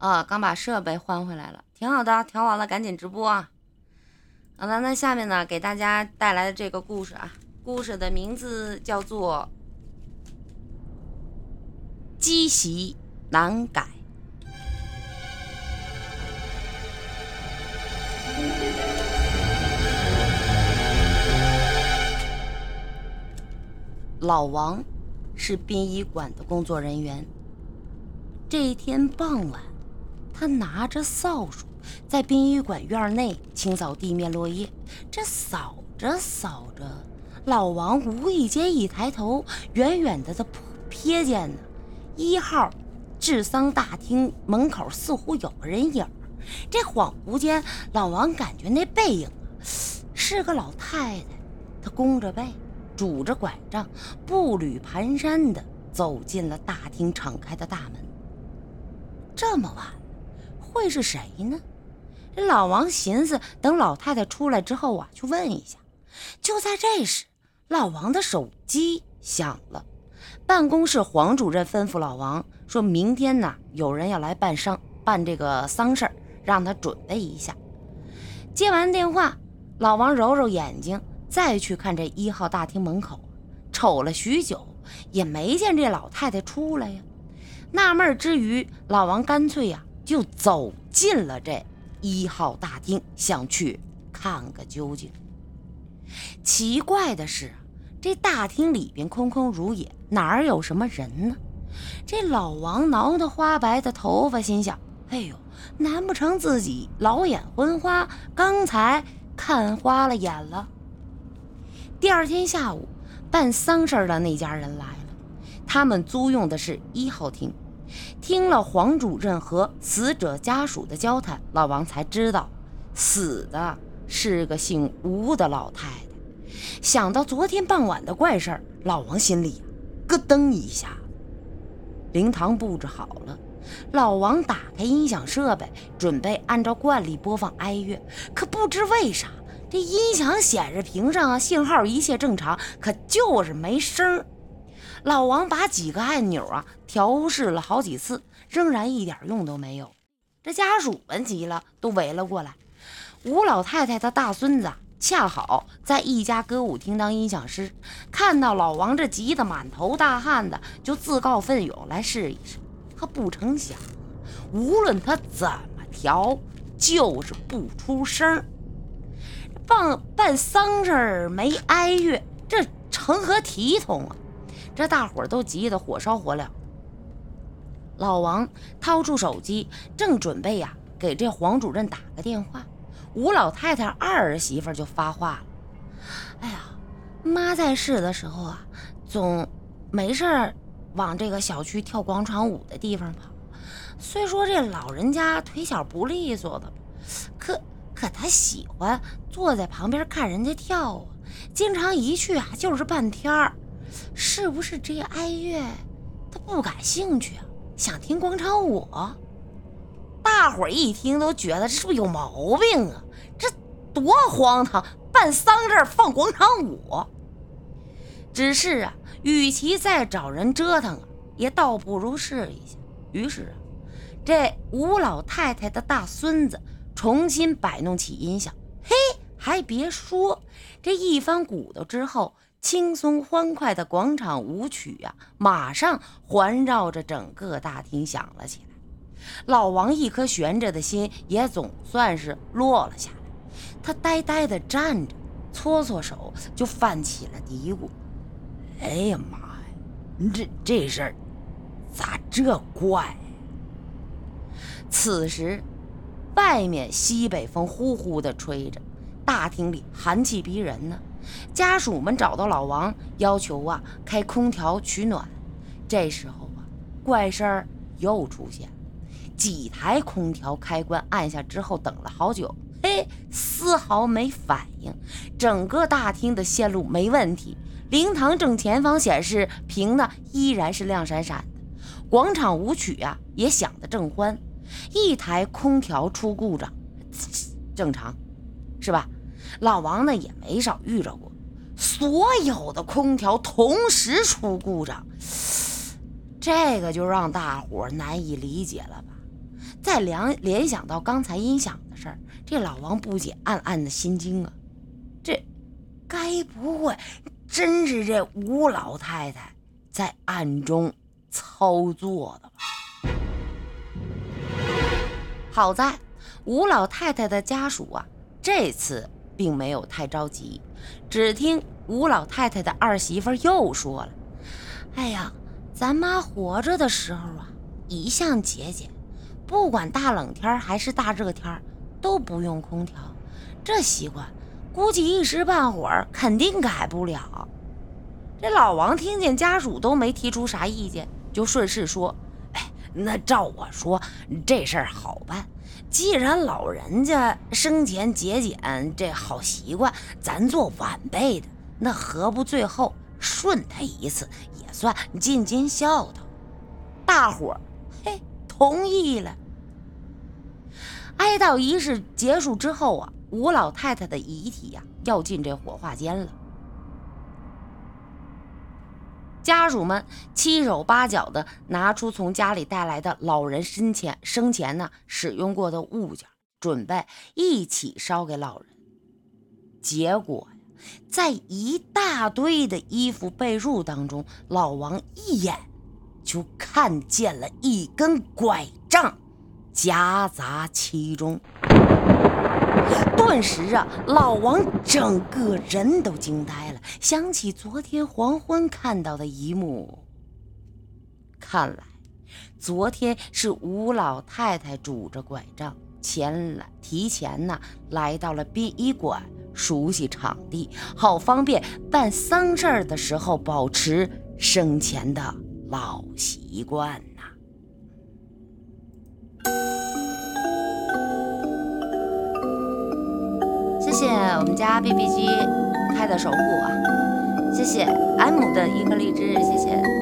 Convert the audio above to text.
啊，刚把设备换回来了，挺好的，调好了赶紧直播啊。好了，那下面呢，给大家带来的这个故事啊，故事的名字叫做《积习难改》。老王是殡仪馆的工作人员。这一天傍晚，他拿着扫帚在殡仪馆院内清扫地面落叶。这扫着扫着，老王无意间一抬头，远远的他瞥见呢，一号治丧大厅门口似乎有个人影。这恍惚间，老王感觉那背影是个老太太，她弓着背，拄着拐杖，步履蹒跚的走进了大厅敞开的大门。这么晚，会是谁呢？这老王寻思，等老太太出来之后啊，去问一下。就在这时，老王的手机响了。办公室黄主任吩咐老王，说明天呢，有人要来办丧，办这个丧事儿，让他准备一下。接完电话，老王揉揉眼睛，再去看这一号大厅门口，瞅了许久，也没见这老太太出来呀。纳闷之余，老王干脆呀就走进了这一号大厅，想去看个究竟。奇怪的是，这大厅里边空空如也，哪儿有什么人呢？这老王挠挠花白的头发，心想：哎呦，难不成自己老眼昏花，刚才看花了眼了？第二天下午，办丧事的那家人来了。他们租用的是一号厅，听了黄主任和死者家属的交谈，老王才知道死的是个姓吴的老太太。想到昨天傍晚的怪事儿，老王心里咯噔一下。灵堂布置好了，老王打开音响设备，准备按照惯例播放哀乐。可不知为啥，这音响显示屏上啊信号一切正常，可就是没声儿。老王把几个按钮啊调试了好几次，仍然一点用都没有。这家属们急了，都围了过来。吴老太太的大孙子恰好在一家歌舞厅当音响师，看到老王这急得满头大汗的，就自告奋勇来试一试。可不成想，无论他怎么调，就是不出声。办办丧事没哀乐，这成何体统啊？这大伙儿都急得火烧火燎。老王掏出手机，正准备呀给这黄主任打个电话，吴老太太二儿媳妇就发话了：“哎呀，妈在世的时候啊，总没事往这个小区跳广场舞的地方跑。虽说这老人家腿脚不利索的，可可他喜欢坐在旁边看人家跳啊，经常一去啊就是半天儿。”是不是这哀乐他不感兴趣啊？想听广场舞？大伙儿一听都觉得这是不是有毛病啊？这多荒唐！办丧事放广场舞？只是啊，与其再找人折腾啊，也倒不如试一下。于是啊，这吴老太太的大孙子重新摆弄起音响。嘿，还别说，这一番鼓捣之后。轻松欢快的广场舞曲呀，马上环绕着整个大厅响了起来。老王一颗悬着的心也总算是落了下来。他呆呆地站着，搓搓手，就泛起了嘀咕：“哎呀妈呀，这这事儿咋这怪？”此时，外面西北风呼呼地吹着，大厅里寒气逼人呢。家属们找到老王，要求啊开空调取暖。这时候啊，怪事儿又出现几台空调开关按下之后，等了好久，嘿，丝毫没反应。整个大厅的线路没问题，灵堂正前方显示屏呢依然是亮闪闪的。广场舞曲呀也响得正欢。一台空调出故障，正常，是吧？老王呢也没少遇着过，所有的空调同时出故障，这个就让大伙难以理解了吧？再联联想到刚才音响的事儿，这老王不仅暗暗的心惊啊，这该不会真是这吴老太太在暗中操作的吧？好在吴老太太的家属啊，这次并没有太着急，只听吴老太太的二媳妇又说了：“哎呀，咱妈活着的时候啊。”一向节俭，不管大冷天还是大热天，都不用空调。这习惯估计一时半会儿肯定改不了。这老王听见家属都没提出啥意见，就顺势说：“哎，那照我说，这事儿好办。既然老人家生前节俭这好习惯，咱做晚辈的，那何不最后顺他一次，也算尽尽孝道？”大伙儿。嘿，同意了。哀悼仪式结束之后啊，吴老太太的遗体呀要进这火化间了。家属们七手八脚的拿出从家里带来的老人生前生前呢使用过的物件，准备一起烧给老人。结果呀，在一大堆的衣服被褥当中，老王一眼。就看见了一根拐杖夹杂其中，顿时啊，老王整个人都惊呆了，想起昨天黄昏看到的一幕。看来，昨天是吴老太太拄着拐杖前来，提前呢来到了殡仪馆，熟悉场地，好方便办丧事的时候保持生前的。老习惯谢谢我们家 BB 机开的守护啊！谢谢 M 的一颗荔枝，谢谢。